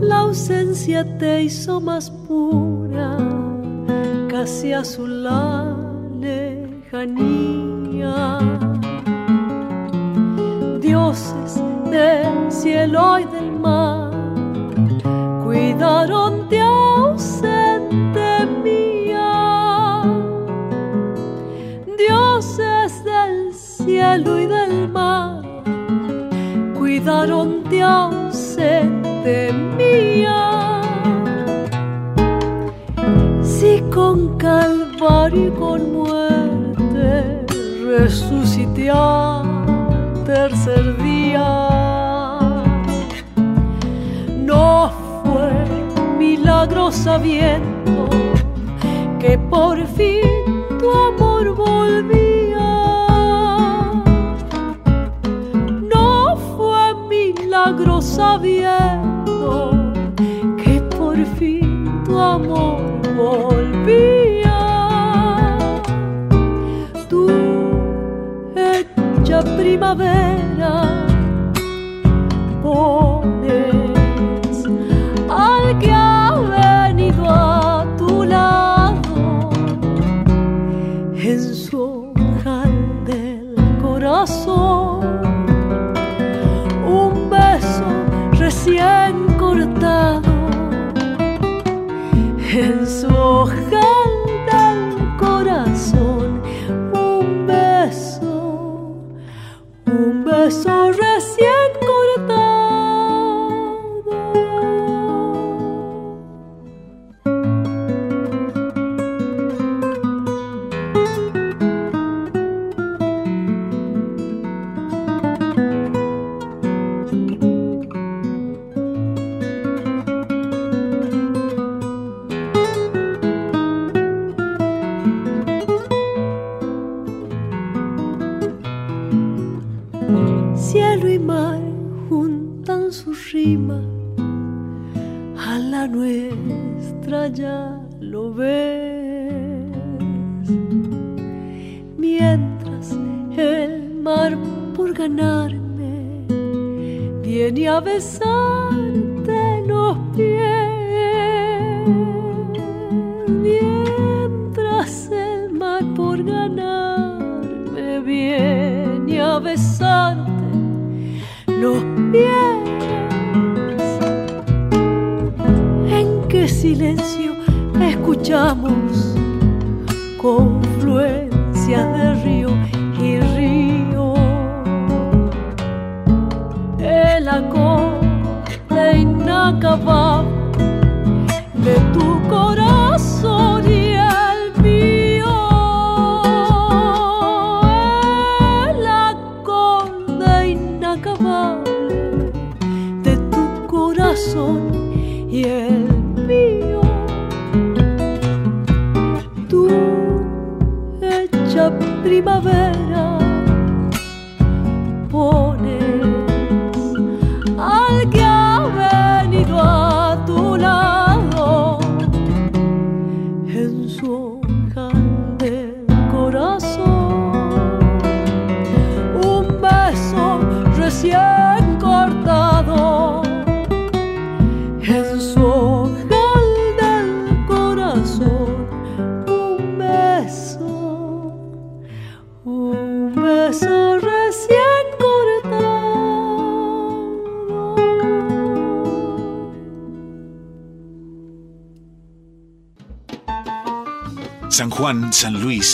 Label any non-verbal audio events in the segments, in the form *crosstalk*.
La ausencia te hizo más. su.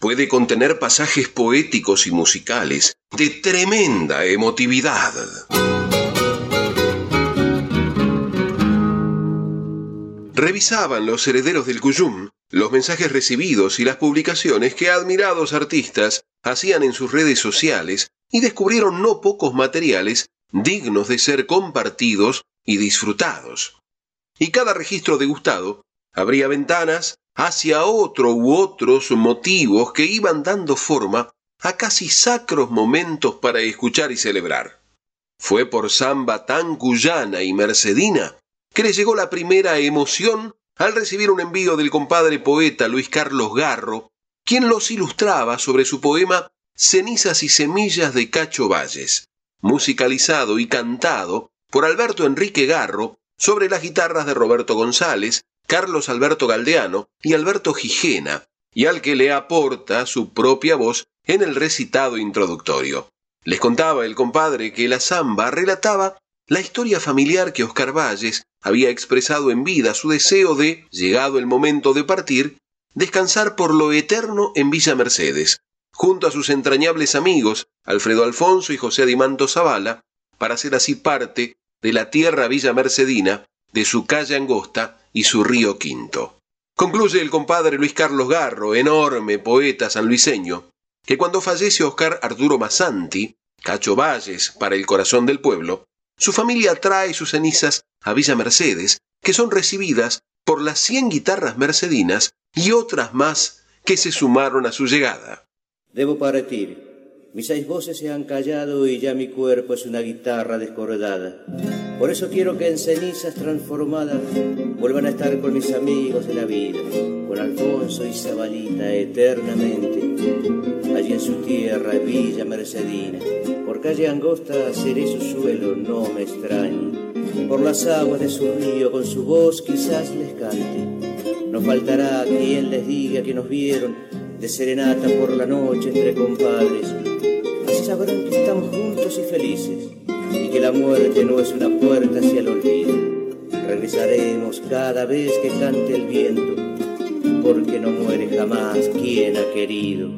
puede contener pasajes poéticos y musicales de tremenda emotividad. Revisaban los herederos del Cuyum los mensajes recibidos y las publicaciones que admirados artistas hacían en sus redes sociales y descubrieron no pocos materiales dignos de ser compartidos y disfrutados. Y cada registro degustado abría ventanas hacia otro u otros motivos que iban dando forma a casi sacros momentos para escuchar y celebrar. Fue por samba tan cuyana y mercedina que le llegó la primera emoción al recibir un envío del compadre poeta Luis Carlos Garro, quien los ilustraba sobre su poema Cenizas y Semillas de Cacho Valles, musicalizado y cantado por Alberto Enrique Garro sobre las guitarras de Roberto González, Carlos Alberto Galdeano y Alberto Gijena, y al que le aporta su propia voz en el recitado introductorio. Les contaba el compadre que la samba relataba la historia familiar que Oscar Valles había expresado en vida su deseo de, llegado el momento de partir, descansar por lo eterno en Villa Mercedes, junto a sus entrañables amigos Alfredo Alfonso y José Adimanto Zavala, para ser así parte de la tierra villa mercedina, de su calle angosta y su río Quinto. Concluye el compadre Luis Carlos Garro, enorme poeta sanluiseño, que cuando fallece Oscar Arturo Massanti, Cacho Valles para el corazón del pueblo, su familia trae sus cenizas a Villa Mercedes, que son recibidas por las cien guitarras mercedinas y otras más que se sumaron a su llegada. Debo partir. Mis seis voces se han callado y ya mi cuerpo es una guitarra descordada. Por eso quiero que en cenizas transformadas vuelvan a estar con mis amigos de la vida, con Alfonso y Zabalita eternamente, allí en su tierra, Villa Mercedina. Por calle angosta seré su suelo, no me extrañe. Por las aguas de su río con su voz quizás les cante. No faltará quien les diga que nos vieron de serenata por la noche entre compadres sabrán que estamos juntos y felices y que la muerte no es una puerta hacia el olvido. Regresaremos cada vez que cante el viento, porque no muere jamás quien ha querido.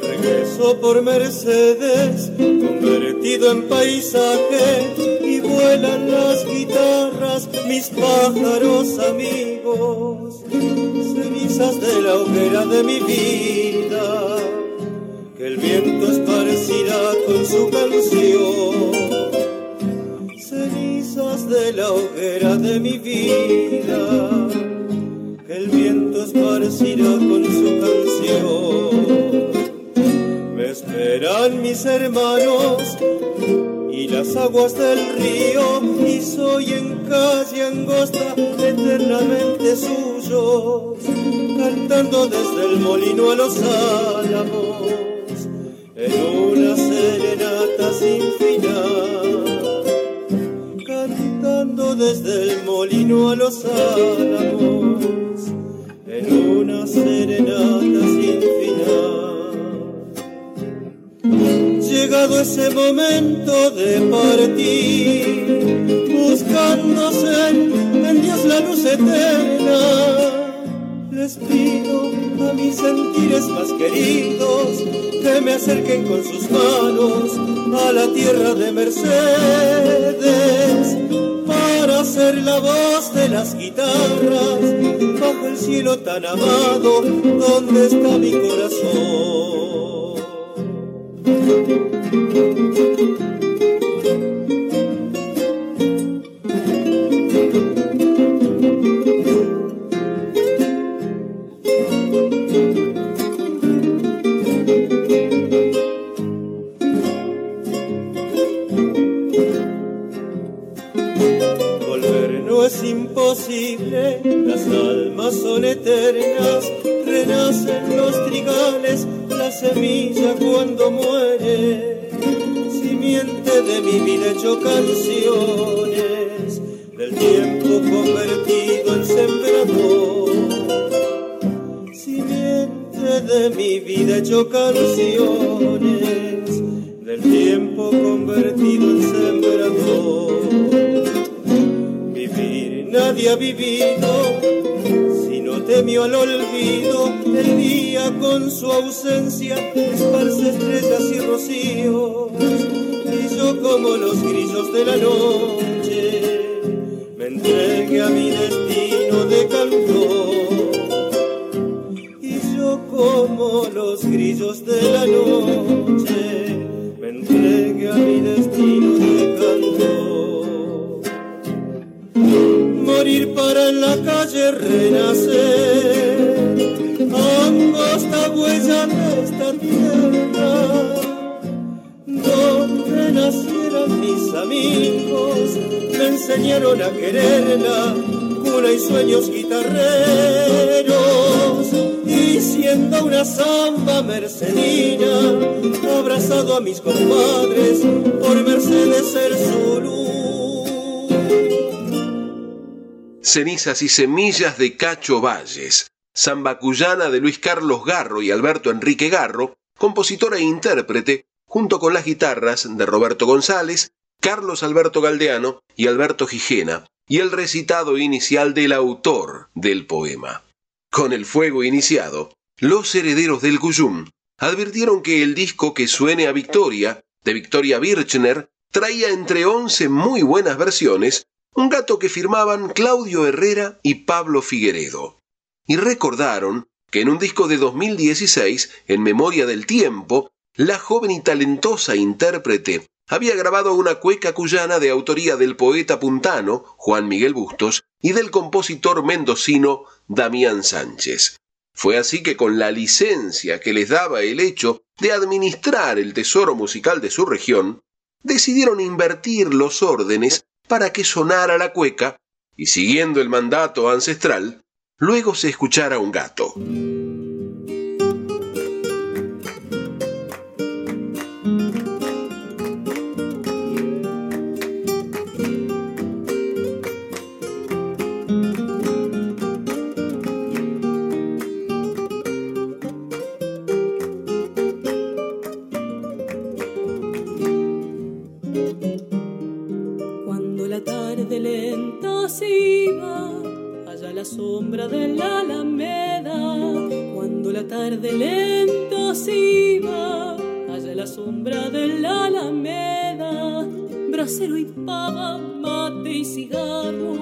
Regreso por Mercedes, convertido en paisaje, y vuelan las guitarras, mis pájaros amigos de la hoguera de mi vida, que el viento esparcirá con su canción. Cenizas de la hoguera de mi vida, que el viento esparcirá con su canción. Esperan mis hermanos y las aguas del río y soy en calle angosta eternamente suyo cantando desde el molino a los álamos en una serenata sin final cantando desde el molino a los álamos en una serenata sin final llegado ese momento de partir, buscándose en Dios la luz eterna. Les pido a mis sentires más queridos que me acerquen con sus manos a la tierra de Mercedes para ser la voz de las guitarras bajo el cielo tan amado donde está mi corazón. Las almas son eternas, renacen los trigales semilla cuando muere, simiente de mi vida hecho canciones, del tiempo convertido en sembrador. Simiente de mi vida hecho canciones, del tiempo convertido en sembrador. Vivir nadie ha vivido, al olvido, el día con su ausencia esparce estrellas y rocíos, y yo como los grillos de la noche, me entregué a mi destino de cantor, y yo como los grillos de la noche, me entregué a mi destino de cantor morir para en la calle renacer, angosta huella de esta tierra, donde nacieron mis amigos, me enseñaron a quererla, cuna y sueños guitarreros, y siendo una samba mercedina, abrazado a mis compadres, por Mercedes ser su luz Cenizas y Semillas de Cacho Valles, Zambacuyana de Luis Carlos Garro y Alberto Enrique Garro, compositor e intérprete, junto con las guitarras de Roberto González, Carlos Alberto Galdeano y Alberto Gijena, y el recitado inicial del autor del poema. Con el fuego iniciado, los herederos del Cuyum advirtieron que el disco que suene a Victoria, de Victoria Birchner, traía entre once muy buenas versiones un gato que firmaban Claudio Herrera y Pablo Figueredo. Y recordaron que en un disco de 2016, en Memoria del Tiempo, la joven y talentosa intérprete había grabado una cueca cuyana de autoría del poeta puntano Juan Miguel Bustos y del compositor mendocino Damián Sánchez. Fue así que con la licencia que les daba el hecho de administrar el tesoro musical de su región, decidieron invertir los órdenes para que sonara la cueca y siguiendo el mandato ancestral, luego se escuchara un gato. Tarde lenta se iba, allá la sombra de la alameda, brasero y pava, mate y cigarro,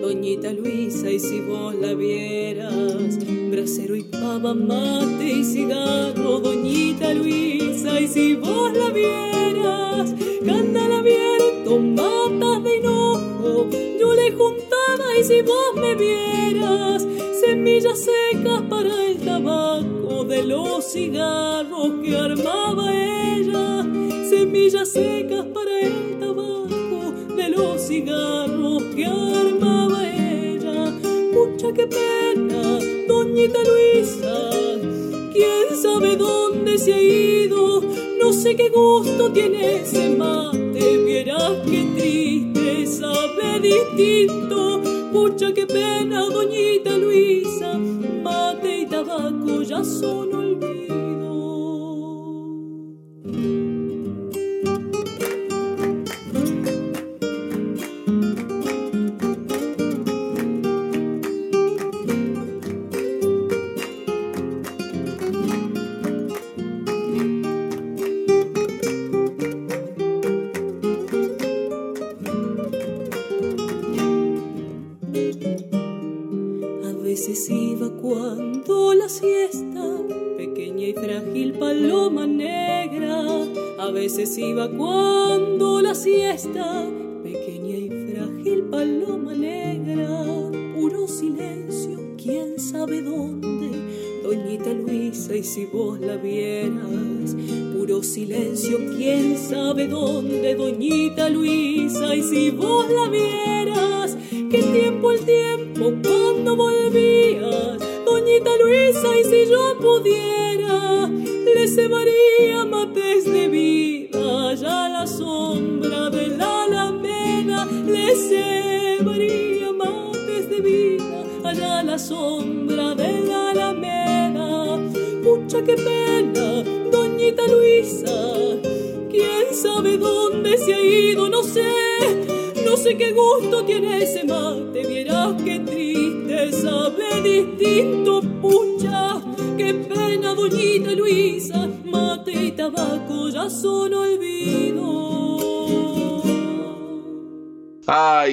doñita Luisa y si vos la vieras, brasero y pava, mate y cigarro, doñita Luisa y si vos la vieras, la abierto, matas de enojo, yo le juntaba y si vos me vieras, semillas secas para el tabaco de los cigarros que armaba ella, semillas secas para el tabaco de los cigarros que armaba ella. Mucha que pena, doñita Luisa, quién sabe dónde se ha ido, no sé qué gusto tiene ese mate, vieras qué triste, sabe distinto Pucha, qué pena, doñita tabaco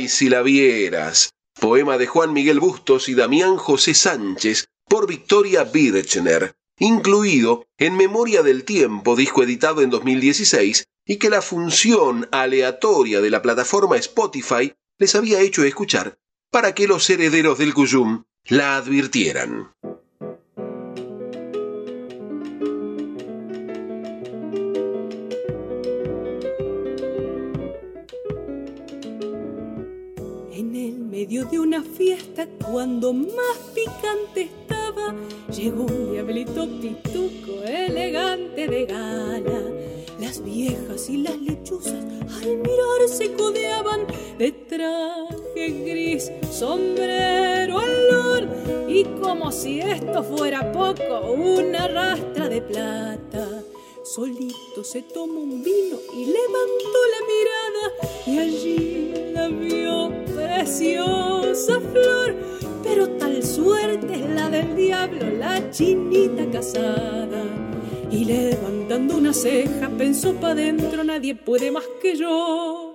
Si la vieras. Poema de Juan Miguel Bustos y Damián José Sánchez por Victoria Birchner, incluido en Memoria del Tiempo, disco editado en 2016 y que la función aleatoria de la plataforma Spotify les había hecho escuchar para que los herederos del Cuyum la advirtieran. Medio de una fiesta, cuando más picante estaba, llegó un diablito pituco elegante de gala las viejas y las lechuzas al mirar se codeaban de traje gris, sombrero olor y como si esto fuera poco, una rastra de plata. Solito se tomó un vino y levantó la mirada y allí la vio preciosa flor. Pero tal suerte es la del diablo, la chinita casada y levantando una ceja pensó pa' dentro, nadie puede más que yo.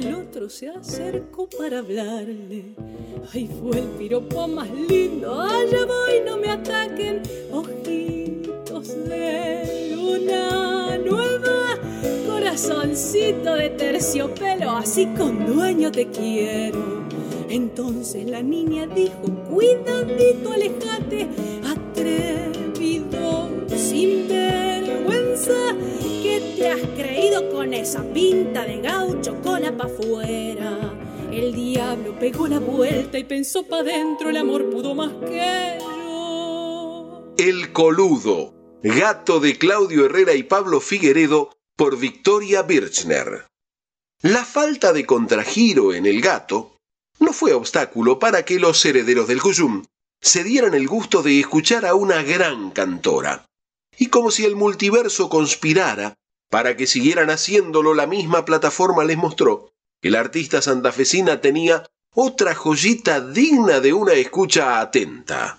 Del otro se acercó para hablarle Ay, fue el piropo más lindo. Allá voy, no me ataquen. Ojitos de luna nueva. Corazoncito de terciopelo. Así con dueño te quiero. Entonces la niña dijo: Cuidadito, alejate. Atrevido, sin vergüenza. ¿Qué te has creído con esa pinta de gaucho? Cola pa' afuera el diablo pegó la vuelta y pensó pa' dentro, el amor pudo más que yo. El Coludo, gato de Claudio Herrera y Pablo Figueredo por Victoria Birchner. La falta de contragiro en el gato no fue obstáculo para que los herederos del Cuyum se dieran el gusto de escuchar a una gran cantora. Y como si el multiverso conspirara para que siguieran haciéndolo, la misma plataforma les mostró el artista santafesina tenía otra joyita digna de una escucha atenta.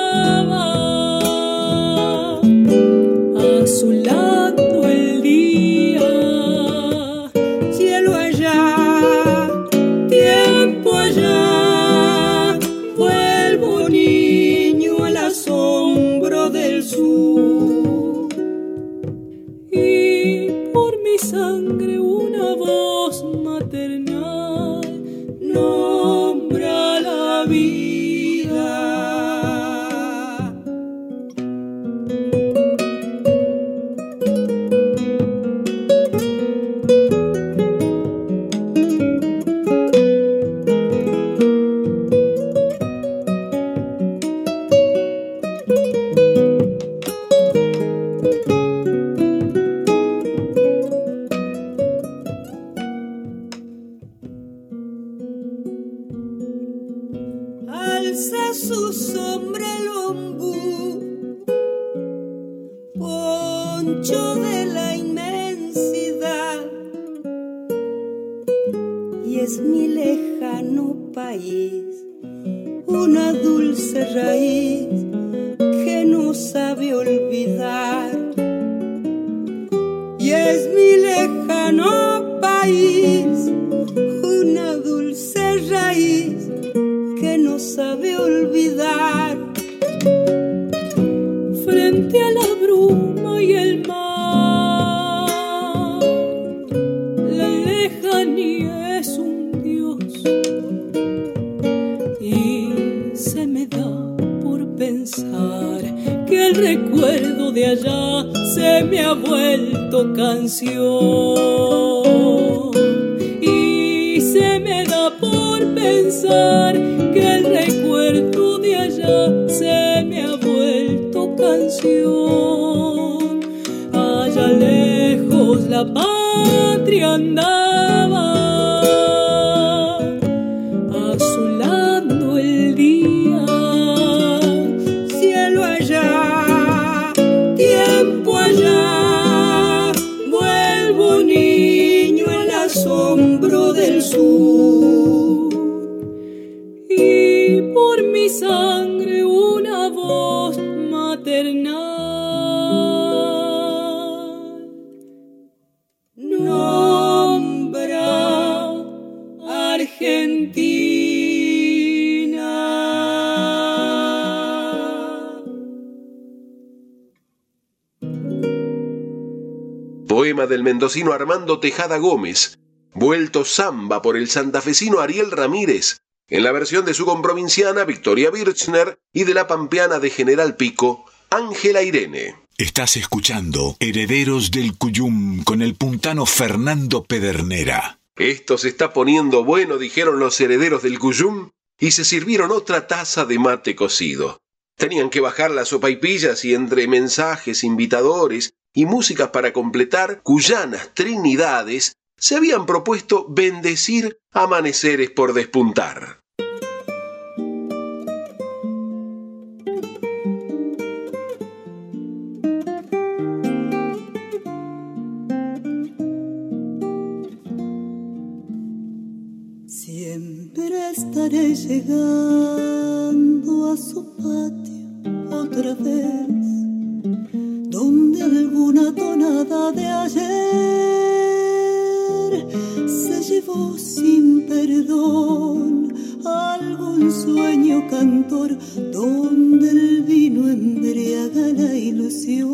que el recuerdo de allá se me ha vuelto canción. Y se me da por pensar que el recuerdo de allá se me ha vuelto canción. Allá lejos la patria andaba del mendocino Armando Tejada Gómez vuelto samba por el santafesino Ariel Ramírez, en la versión de su comprovinciana Victoria Birchner y de la pampeana de General Pico, Ángela Irene. Estás escuchando Herederos del Cuyum con el puntano Fernando Pedernera. Esto se está poniendo bueno, dijeron los herederos del Cuyum, y se sirvieron otra taza de mate cocido. Tenían que bajar las sopaipillas y entre mensajes, invitadores y músicas para completar, cuyanas trinidades se habían propuesto bendecir amaneceres por despuntar. Siempre estaré llegando a su patio vez, donde alguna tonada de ayer se llevó sin perdón algún sueño cantor donde el vino embriaga la ilusión.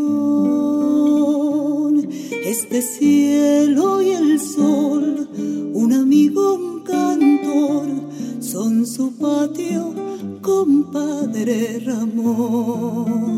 Este cielo y el sol, un amigo, un cantor, son su patio, compadre Ramón.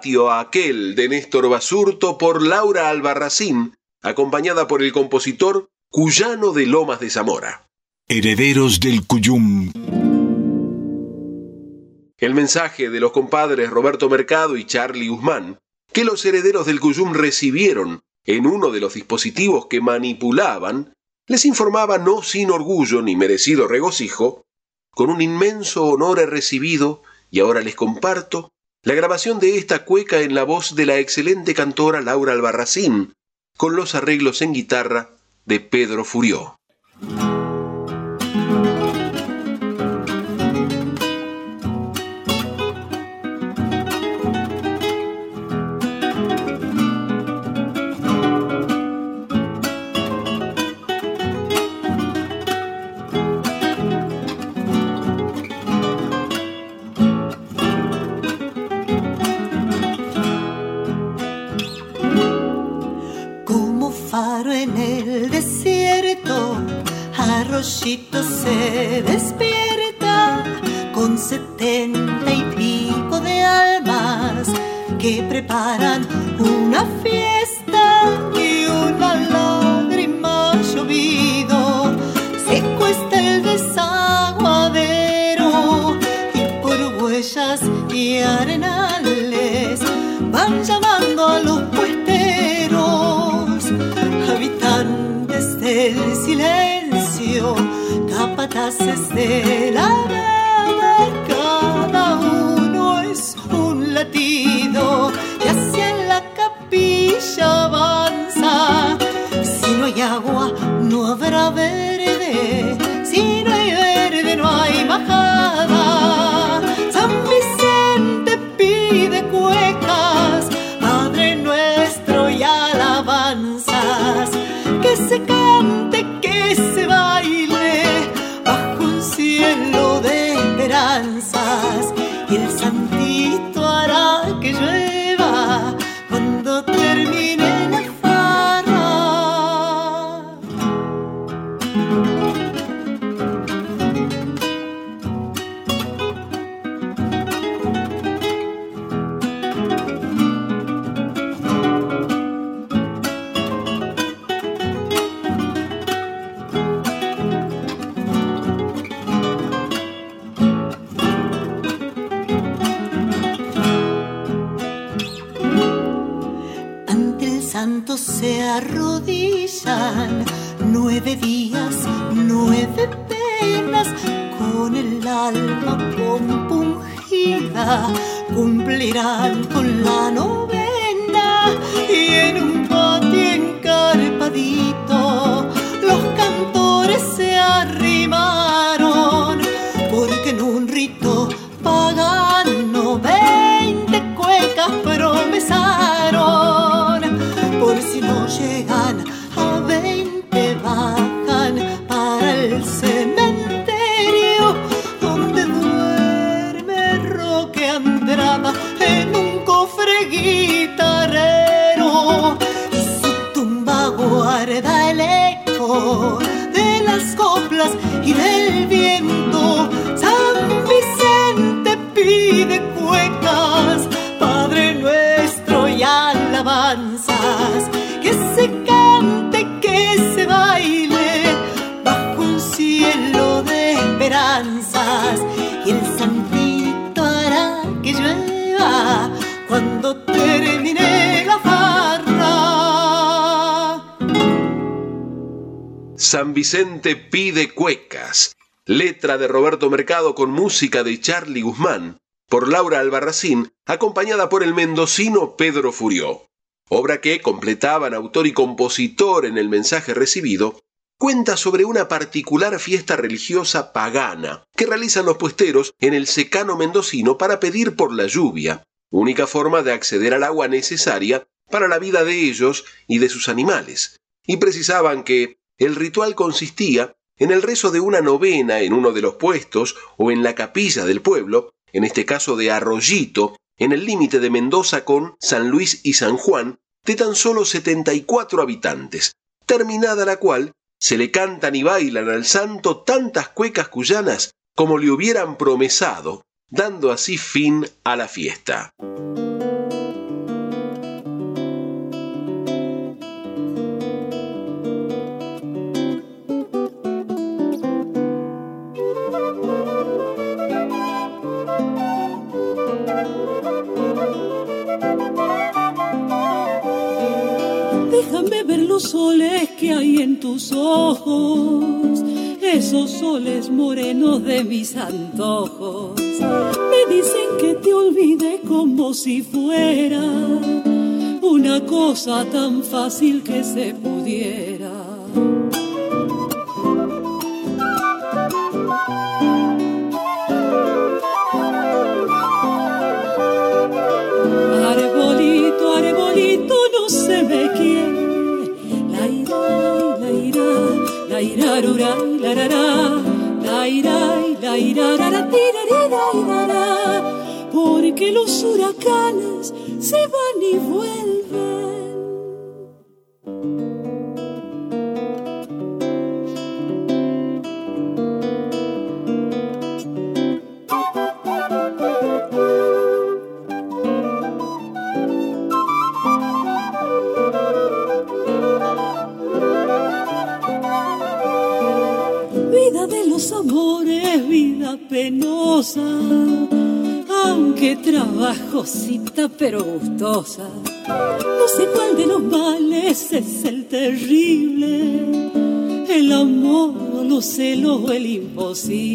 Patio aquel de Néstor Basurto por Laura Albarracín, acompañada por el compositor Cuyano de Lomas de Zamora. Herederos del Cuyum. El mensaje de los compadres Roberto Mercado y Charlie Guzmán, que los herederos del Cuyum recibieron en uno de los dispositivos que manipulaban, les informaba no sin orgullo ni merecido regocijo, con un inmenso honor he recibido, y ahora les comparto, la grabación de esta cueca en la voz de la excelente cantora Laura Albarracín, con los arreglos en guitarra de Pedro Furió. San Vicente pide cuecas, letra de Roberto Mercado con música de Charlie Guzmán, por Laura Albarracín, acompañada por el mendocino Pedro Furió. Obra que, completaban autor y compositor en el mensaje recibido, cuenta sobre una particular fiesta religiosa pagana que realizan los puesteros en el secano mendocino para pedir por la lluvia, única forma de acceder al agua necesaria para la vida de ellos y de sus animales. Y precisaban que el ritual consistía en el rezo de una novena en uno de los puestos o en la capilla del pueblo, en este caso de Arroyito, en el límite de Mendoza con San Luis y San Juan, de tan solo 74 habitantes, terminada la cual se le cantan y bailan al santo tantas cuecas cuyanas como le hubieran promesado, dando así fin a la fiesta. Soles que hay en tus ojos, esos soles morenos de mis antojos. Me dicen que te olvide como si fuera una cosa tan fácil que se pudiera. Porque los huracanes se van y vuelven. Pero gustosa. No sé cuál de los males es el terrible, el amor, los celos o el imposible.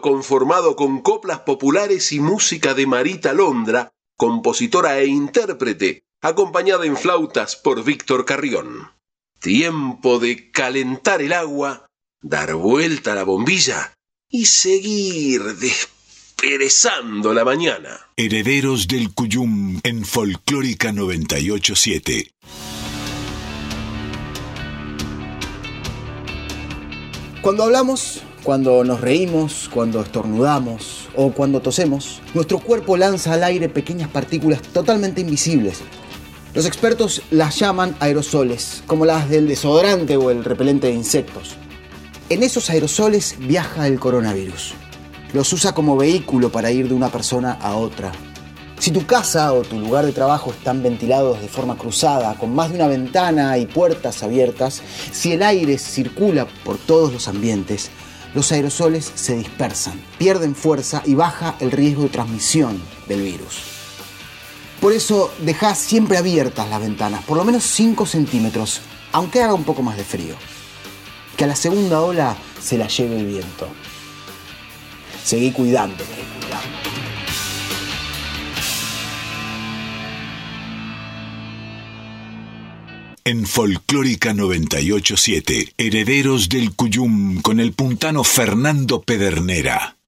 Conformado con coplas populares y música de Marita Londra, compositora e intérprete, acompañada en flautas por Víctor Carrión. Tiempo de calentar el agua dar vuelta a la bombilla y seguir desperezando la mañana. Herederos del Cuyum en Folclórica 987. Cuando hablamos, cuando nos reímos, cuando estornudamos o cuando tosemos, nuestro cuerpo lanza al aire pequeñas partículas totalmente invisibles. Los expertos las llaman aerosoles, como las del desodorante o el repelente de insectos. En esos aerosoles viaja el coronavirus. Los usa como vehículo para ir de una persona a otra. Si tu casa o tu lugar de trabajo están ventilados de forma cruzada, con más de una ventana y puertas abiertas, si el aire circula por todos los ambientes, los aerosoles se dispersan, pierden fuerza y baja el riesgo de transmisión del virus. Por eso deja siempre abiertas las ventanas, por lo menos 5 centímetros, aunque haga un poco más de frío que a la segunda ola se la lleve el viento. Seguí cuidándote. En Folclórica 987, Herederos del Cuyum con el puntano Fernando Pedernera.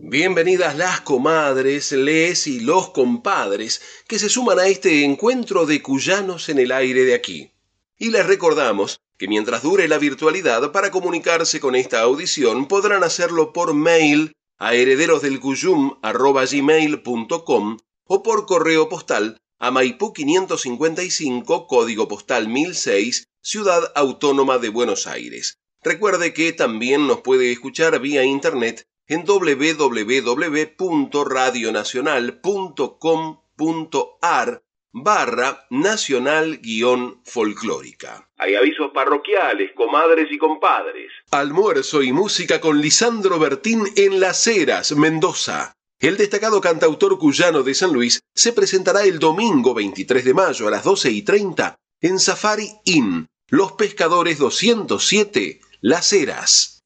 Bienvenidas las comadres, les y los compadres que se suman a este encuentro de cuyanos en el aire de aquí. Y les recordamos que mientras dure la virtualidad para comunicarse con esta audición podrán hacerlo por mail a herederosdelcuyum.com o por correo postal a Maipú 555, código postal 1006, Ciudad Autónoma de Buenos Aires. Recuerde que también nos puede escuchar vía internet en www.radionacional.com.ar barra nacional guion folclórica. Hay avisos parroquiales, comadres y compadres. Almuerzo y música con Lisandro Bertín en Las Heras, Mendoza. El destacado cantautor cuyano de San Luis se presentará el domingo 23 de mayo a las 12 y 30 en Safari Inn, Los Pescadores 207, Las Heras.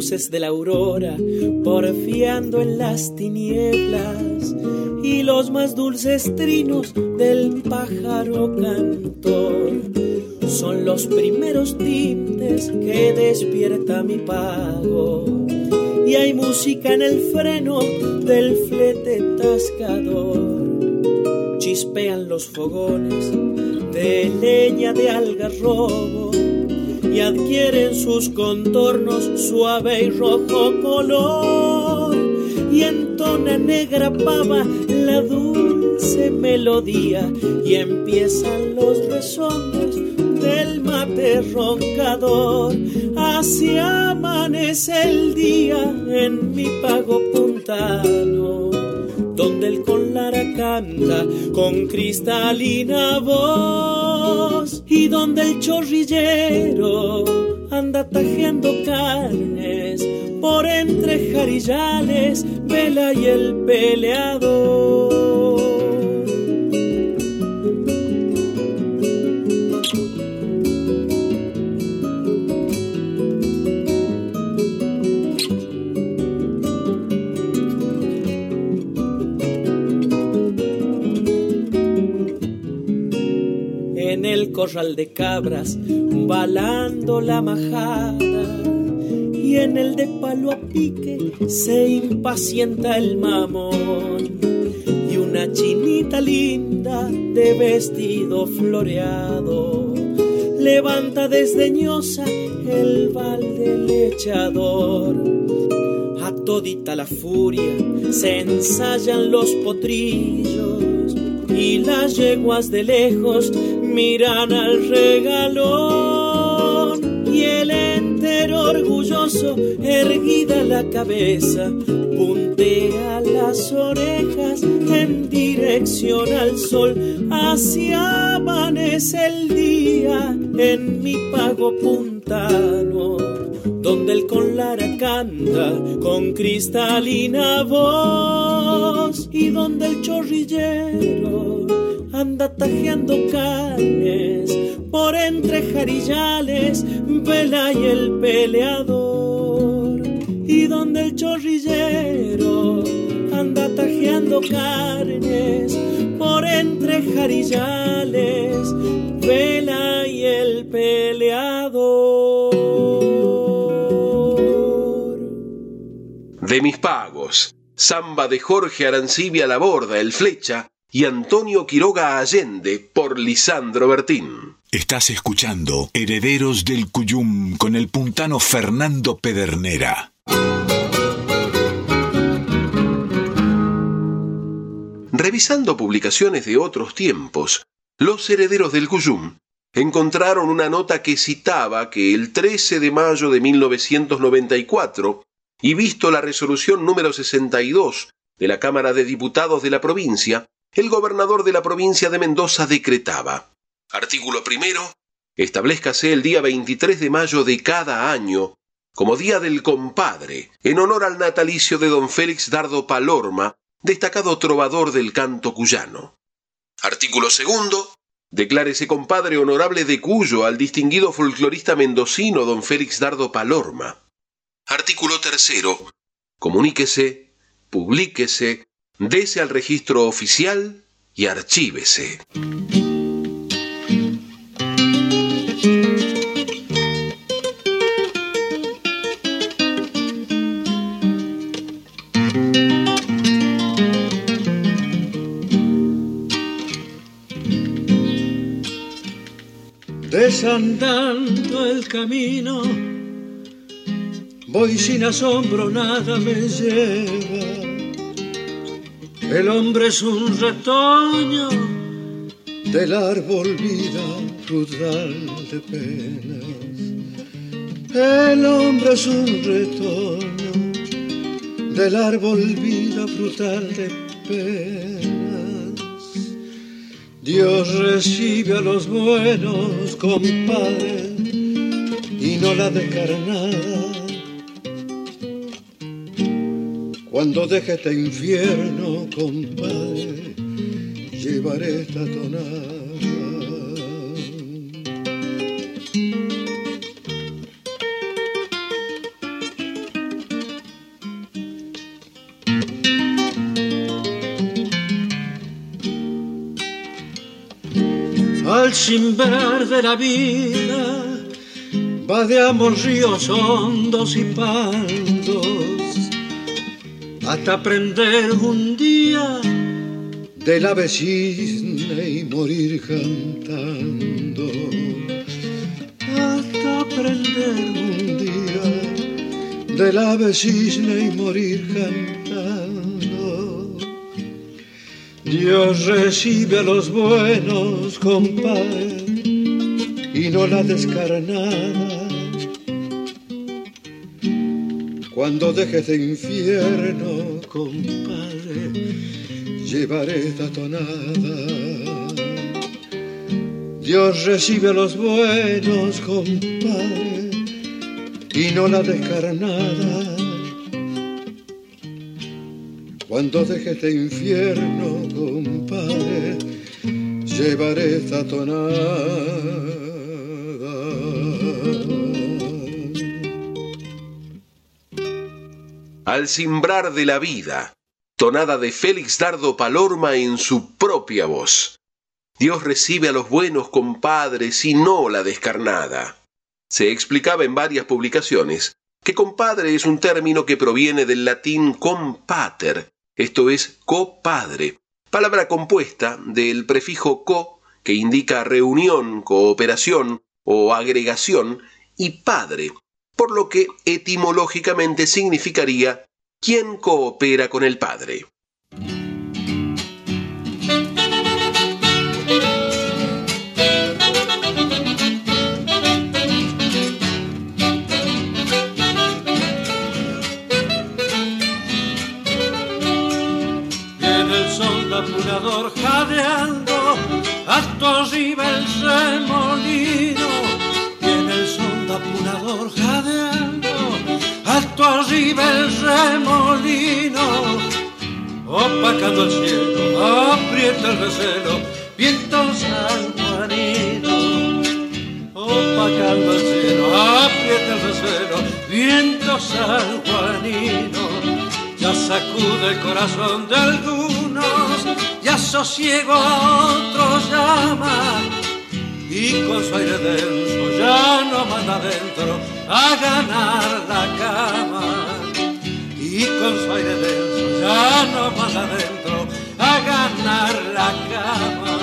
Luces de la aurora porfiando en las tinieblas y los más dulces trinos del pájaro cantor. Son los primeros tintes que despierta mi pago. Y hay música en el freno del flete tascador. Chispean los fogones de leña de algarrobo y adquieren sus contornos suave y rojo color. Y entona negra pava la dulce melodía y empiezan los resones del mate roncador. Así amanece el día en mi pago puntano donde el conlara canta con cristalina voz donde el chorrillero anda tajeando carnes por entre jarillales, vela y el peleador. Corral de cabras, balando la majada. Y en el de palo a pique se impacienta el mamón. Y una chinita linda de vestido floreado levanta desdeñosa el balde lechador. A todita la furia se ensayan los potrillos y las yeguas de lejos miran al regalón y el entero orgulloso erguida la cabeza puntea las orejas en dirección al sol. Hacia amanece el día en mi pago puntano donde el conlara canta con cristalina voz y donde el chorrillero anda tajeando carnes por entre jarillales, vela y el peleador. Y donde el chorrillero anda tajeando carnes por entre jarillales, vela y el peleador. De mis pagos, samba de Jorge Arancibia La Borda, el Flecha, y Antonio Quiroga Allende por Lisandro Bertín. Estás escuchando Herederos del Cuyum con el puntano Fernando Pedernera. Revisando publicaciones de otros tiempos, los herederos del Cuyum encontraron una nota que citaba que el 13 de mayo de 1994, y visto la resolución número 62 de la Cámara de Diputados de la provincia, el gobernador de la provincia de Mendoza decretaba. Artículo primero. Establezcase el día 23 de mayo de cada año como Día del Compadre, en honor al natalicio de don Félix Dardo Palorma, destacado trovador del canto cuyano. Artículo segundo. Declárese compadre honorable de Cuyo al distinguido folclorista mendocino don Félix Dardo Palorma. Artículo tercero. Comuníquese, publíquese, dese al registro oficial y archívese. Desandando el camino, voy sin asombro, nada me lleva. El hombre es un retoño del árbol vida frutal de penas. El hombre es un retoño del árbol vida frutal de penas. Dios recibe a los buenos, compadre, y no la descarnada. Cuando deje este infierno, compadre, llevaré esta tonada. al simbrar de la vida vadeamos ríos hondos y pandos hasta aprender un día de la vecina y morir cantando hasta aprender un día de la vecina y morir cantando Dios recibe a los buenos, compadre, y no la descarnada. Cuando dejes de infierno, compadre, llevaré esta tonada. Dios recibe a los buenos, compadre, y no la descarnada. Cuando deje este infierno, compadre, llevaré esta Al simbrar de la vida, tonada de Félix Dardo Palorma en su propia voz. Dios recibe a los buenos compadres y no la descarnada. Se explicaba en varias publicaciones que compadre es un término que proviene del latín compater, esto es copadre, palabra compuesta del prefijo co, que indica reunión, cooperación o agregación, y padre, por lo que etimológicamente significaría quien coopera con el padre. jadeando, alto arriba el remolino. Alto arriba el remolino. Opacando el cielo, aprieta el recelo, viento sanjuanino. Opacando el cielo, aprieta el recelo, viento sanjuanino. Ya sacude el corazón de algunos, ya sosiego a otros llama. Y con su aire denso ya no manda adentro a ganar la cama. Y con su aire denso ya no manda adentro a ganar la cama.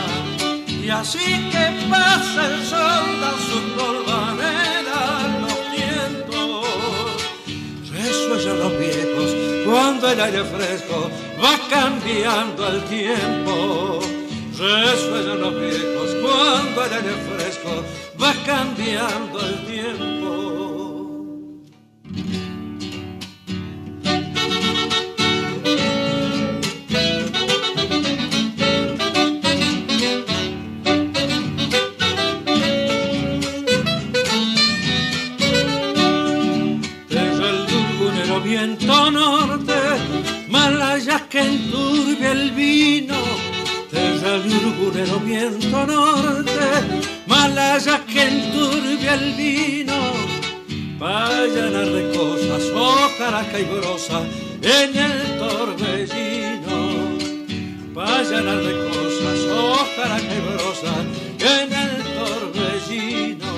Y así que pasa el sol da su polvanera los vientos, resuellan los viejos cuando el aire fresco va cambiando el tiempo. Resuellan los viejos cuando el aire fresco va cambiando el tiempo. El vino. Desde el turbunero viento norte, Malaya que enturbia el vino. Pa' llenar de cosas, y brosa en el torbellino. vayan a de cosas, ojalá que en el torbellino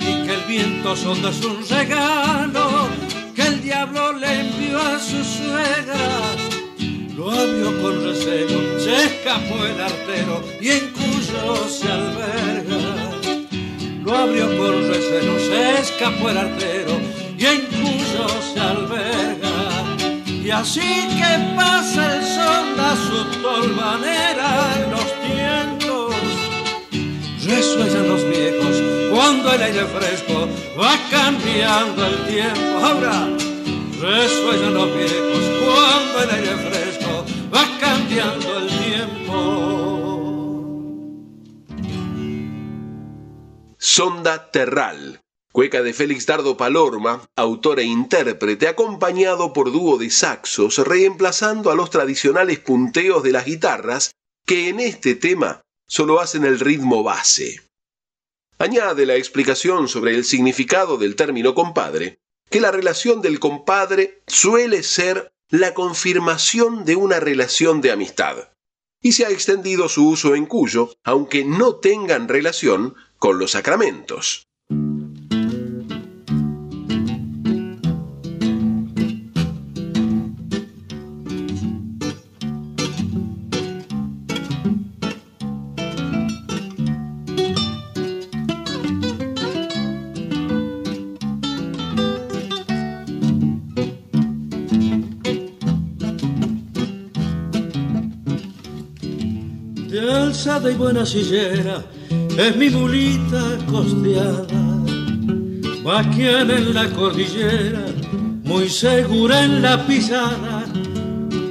y que el viento sonda es un regalo que el diablo le envió a su suegra. Lo abrió con recelo, se escapó el artero y en Cuyo se alberga. Lo abrió con recelo, se escapó el artero y en Cuyo se alberga. Y así que pasa el sol a su tolvanera los tientos, resuellan los viejos cuando el aire fresco va cambiando el tiempo. Ahora resuellan los viejos cuando el aire fresco va cambiando el tiempo. Sonda Terral Cueca de Félix Dardo Palorma, autor e intérprete, acompañado por dúo de saxos, reemplazando a los tradicionales punteos de las guitarras, que en este tema solo hacen el ritmo base. Añade la explicación sobre el significado del término compadre, que la relación del compadre suele ser la confirmación de una relación de amistad, y se ha extendido su uso en Cuyo, aunque no tengan relación con los sacramentos. Y buena sillera es mi mulita costeada. Vaquiana en la cordillera, muy segura en la pisada.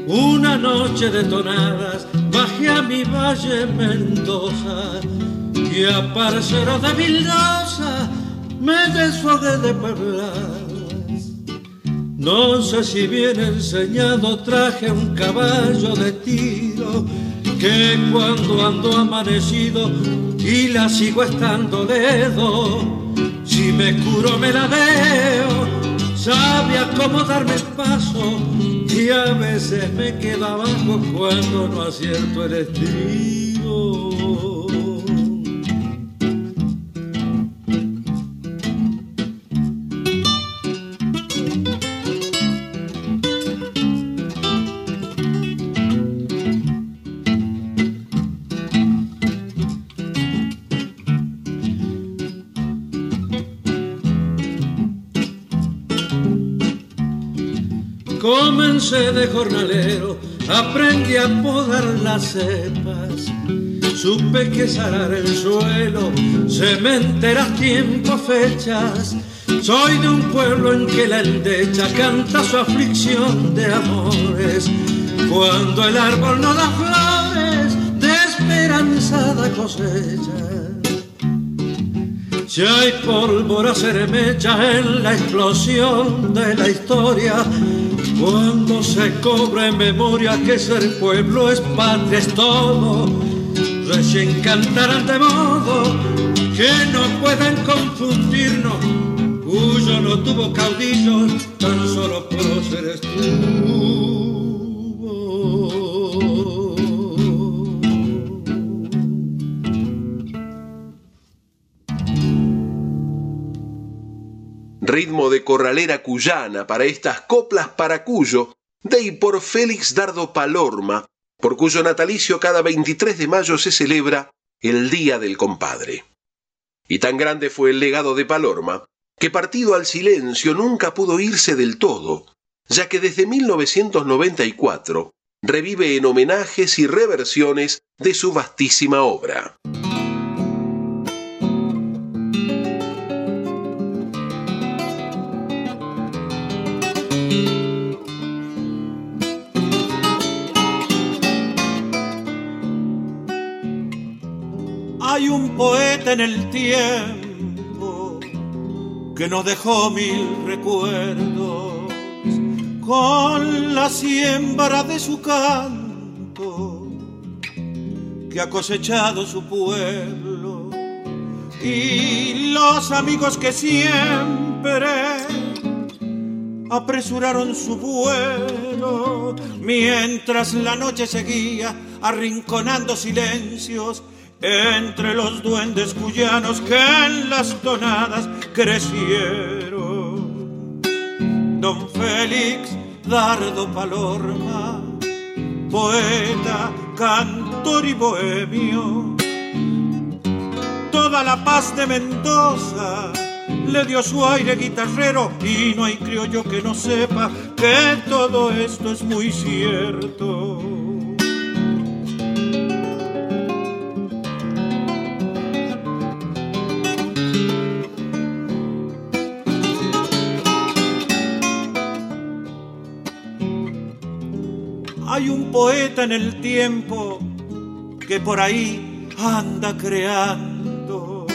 Una noche de tonadas bajé a mi valle Mendoza y a parcero de Vildosa me desfogué de pueblas. No sé si bien enseñado traje un caballo de tiro que cuando ando amanecido y la sigo estando dedo, si me curo me la veo, sabe acomodarme el paso y a veces me queda abajo cuando no acierto el estribo. de jornalero, aprendí a podar las cepas. Supe que salar el suelo, cementeras, tiempo, fechas. Soy de un pueblo en que la endecha canta su aflicción de amores. Cuando el árbol no da flores, de esperanzada cosecha. Si hay pólvora se en la explosión de la historia, cuando se cobra en memoria que ser pueblo es patria, es todo, recién cantarán de modo que no pueden confundirnos. Cuyo no tuvo caudillos, tan solo próceres tuvo. Ritmo de corralera cuyana para estas coplas para Cuyo, de y por Félix Dardo Palorma, por cuyo natalicio cada 23 de mayo se celebra el Día del Compadre. Y tan grande fue el legado de Palorma, que partido al silencio nunca pudo irse del todo, ya que desde 1994 revive en homenajes y reversiones de su vastísima obra. En el tiempo que nos dejó mil recuerdos. Con la siembra de su canto que ha cosechado su pueblo. Y los amigos que siempre apresuraron su vuelo, mientras la noche seguía arrinconando silencios entre los duendes cuyanos que en las tonadas crecieron. Don Félix Dardo Palorma, poeta, cantor y bohemio, toda la paz de Mendoza le dio su aire guitarrero y no hay criollo que no sepa que todo esto es muy cierto. Hay un poeta en el tiempo que por ahí anda creando.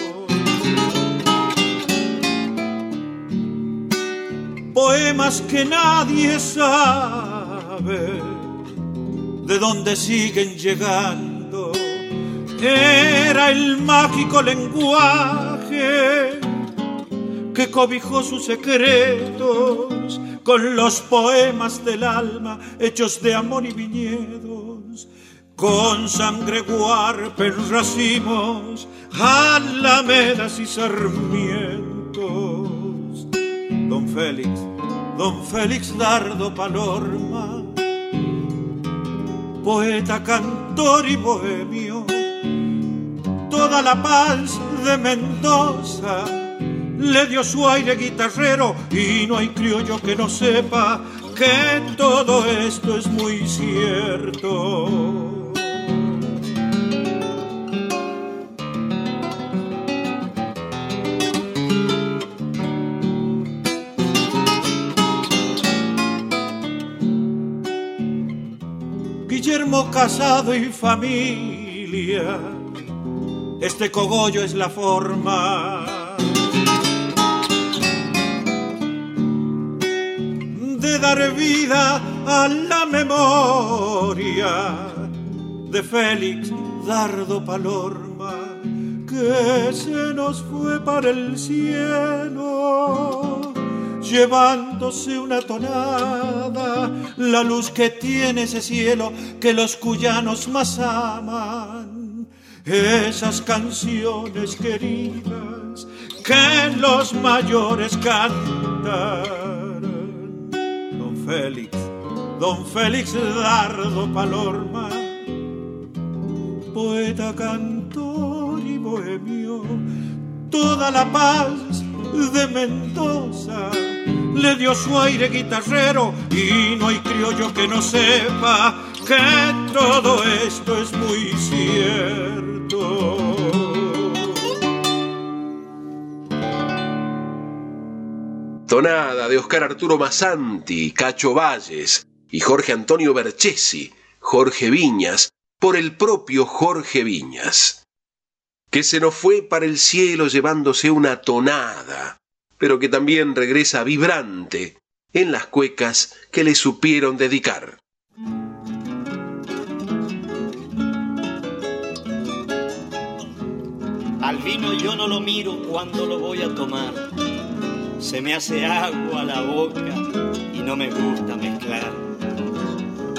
Poemas que nadie sabe de dónde siguen llegando. Era el mágico lenguaje que cobijó sus secretos con los poemas del alma hechos de amor y viñedos, con sangre guarpen racimos, alamedas y sarmientos. Don Félix, don Félix Dardo Palorma, poeta, cantor y bohemio, toda la paz de Mendoza le dio su aire guitarrero y no hay criollo que no sepa que todo esto es muy cierto. Guillermo casado y familia, este cogollo es la forma dar vida a la memoria de Félix Dardo Palorma, que se nos fue para el cielo, llevándose una tonada, la luz que tiene ese cielo que los cuyanos más aman, esas canciones queridas que los mayores cantan Félix, don Félix Dardo Palorma, poeta, cantor y bohemio, toda la paz de Mendoza le dio su aire guitarrero y no hay criollo que no sepa que todo esto es muy cierto. Tonada de Oscar Arturo Massanti, Cacho Valles y Jorge Antonio Berchesi, Jorge Viñas, por el propio Jorge Viñas, que se nos fue para el cielo llevándose una tonada, pero que también regresa vibrante en las cuecas que le supieron dedicar. Al vino yo no lo miro cuando lo voy a tomar se me hace agua la boca y no me gusta mezclar.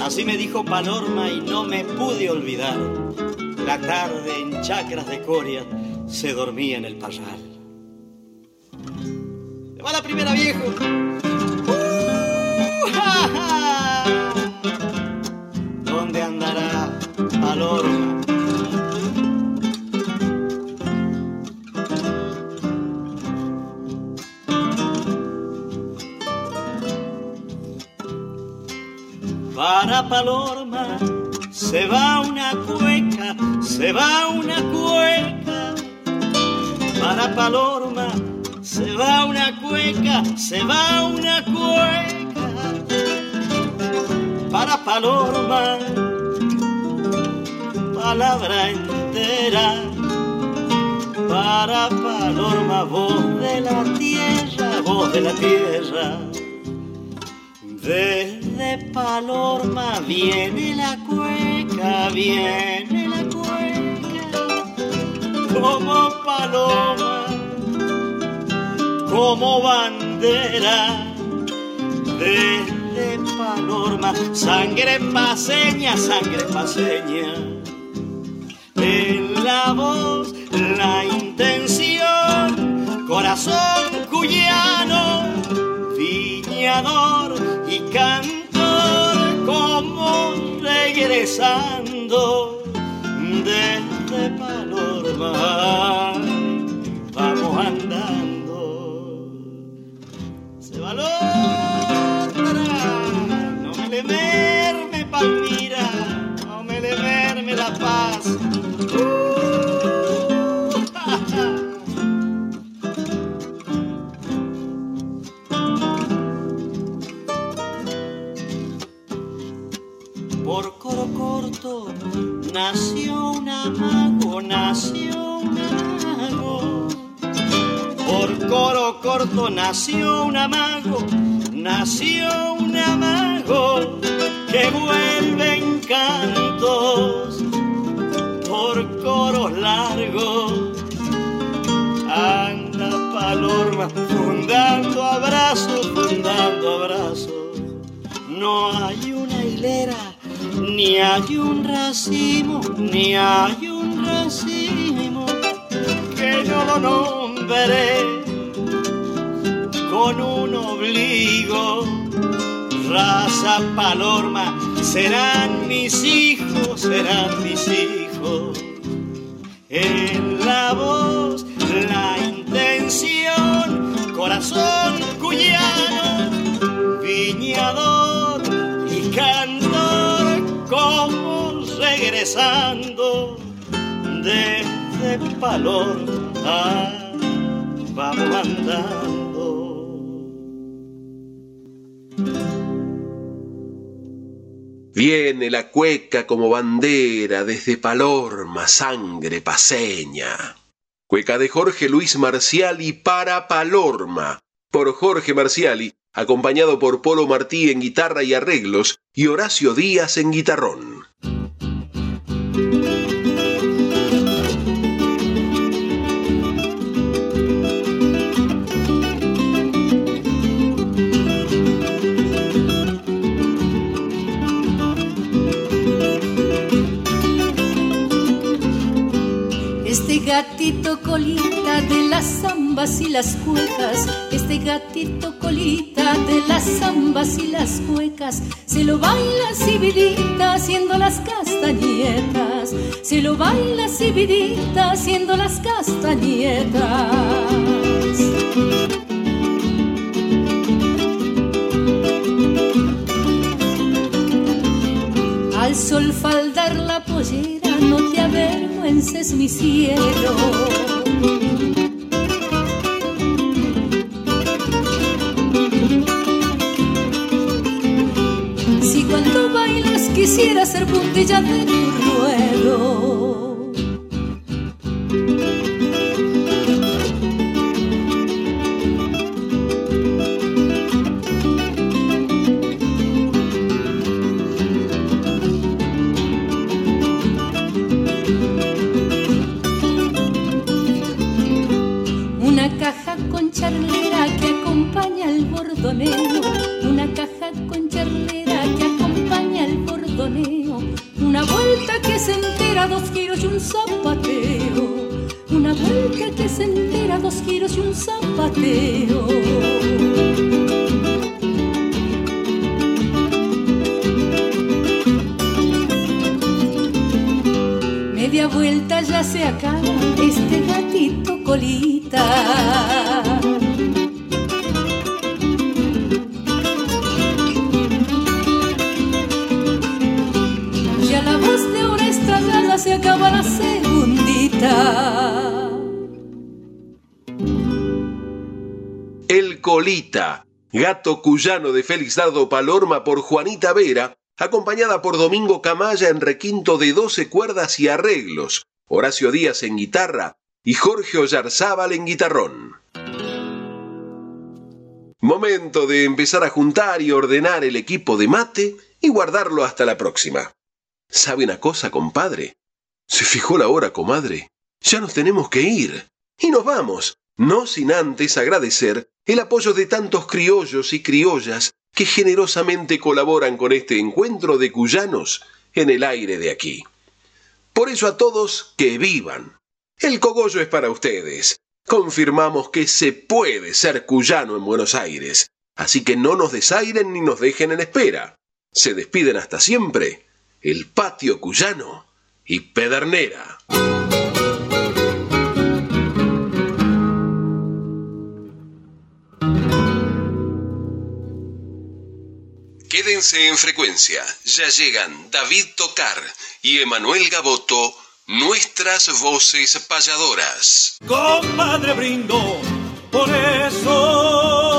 Así me dijo Panorma y no me pude olvidar. La tarde en chacras de Coria se dormía en el parral. ¡Se va la primera viejo! ¡Uh, *laughs* ¿Dónde andará Palorma? Para Palorma se va una cueca, se va una cueca. Para Palorma se va una cueca, se va una cueca. Para Palorma, palabra entera. Para Palorma, voz de la tierra, voz de la tierra. Desde Palorma viene la cueca, viene la cueca, como paloma, como bandera, desde Palorma, sangre paseña, sangre paseña. En la voz, la intención, corazón cuyano, viñador y cantor, como regresando desde Palorma. Vamos andando, se valora, no me le merme Palmira, no me le merme La Paz. Nació un amago, nació un amago. Por coro corto nació un amago, nació un amago que vuelve en cantos por coros largos. Anda palorma, fundando abrazos, fundando abrazos. No hay una hilera, ni hay un racimo, ni hay un racimo que no lo nombre con un obligo. Raza palorma, serán mis hijos, serán mis hijos. En la voz, la intención, corazón cuyano, viñador desde Palorma, vamos andando. Viene la cueca como bandera desde Palorma, sangre paseña. Cueca de Jorge Luis Marciali para Palorma, por Jorge Marciali, acompañado por Polo Martí en guitarra y arreglos y Horacio Díaz en guitarrón. Gatito colita de las zambas y las cuecas, este gatito colita de las zambas y las cuecas, se lo baila Sibidita haciendo las castañetas, se lo baila Sibidita haciendo las castañetas. Al sol faldar la pollera, no te avergüences mi cielo. Si cuando bailas quisiera ser puntilla de tu ruedo. Dos giros y un zapateo. Media vuelta ya se acaba este gatito colita. Ya la voz de una estrellada se acaba la segundita. Gato cuyano de Félix Dardo Palorma por Juanita Vera, acompañada por Domingo Camaya en requinto de 12 cuerdas y arreglos, Horacio Díaz en guitarra y Jorge Ollarzábal en guitarrón. Momento de empezar a juntar y ordenar el equipo de mate y guardarlo hasta la próxima. ¿Sabe una cosa, compadre? Se fijó la hora, comadre. Ya nos tenemos que ir. Y nos vamos, no sin antes agradecer el apoyo de tantos criollos y criollas que generosamente colaboran con este encuentro de cuyanos en el aire de aquí. Por eso a todos que vivan. El cogollo es para ustedes. Confirmamos que se puede ser cuyano en Buenos Aires, así que no nos desairen ni nos dejen en espera. Se despiden hasta siempre el patio cuyano y Pedernera. En frecuencia, ya llegan David Tocar y Emanuel Gaboto, nuestras voces payadoras. Compadre brindo, por eso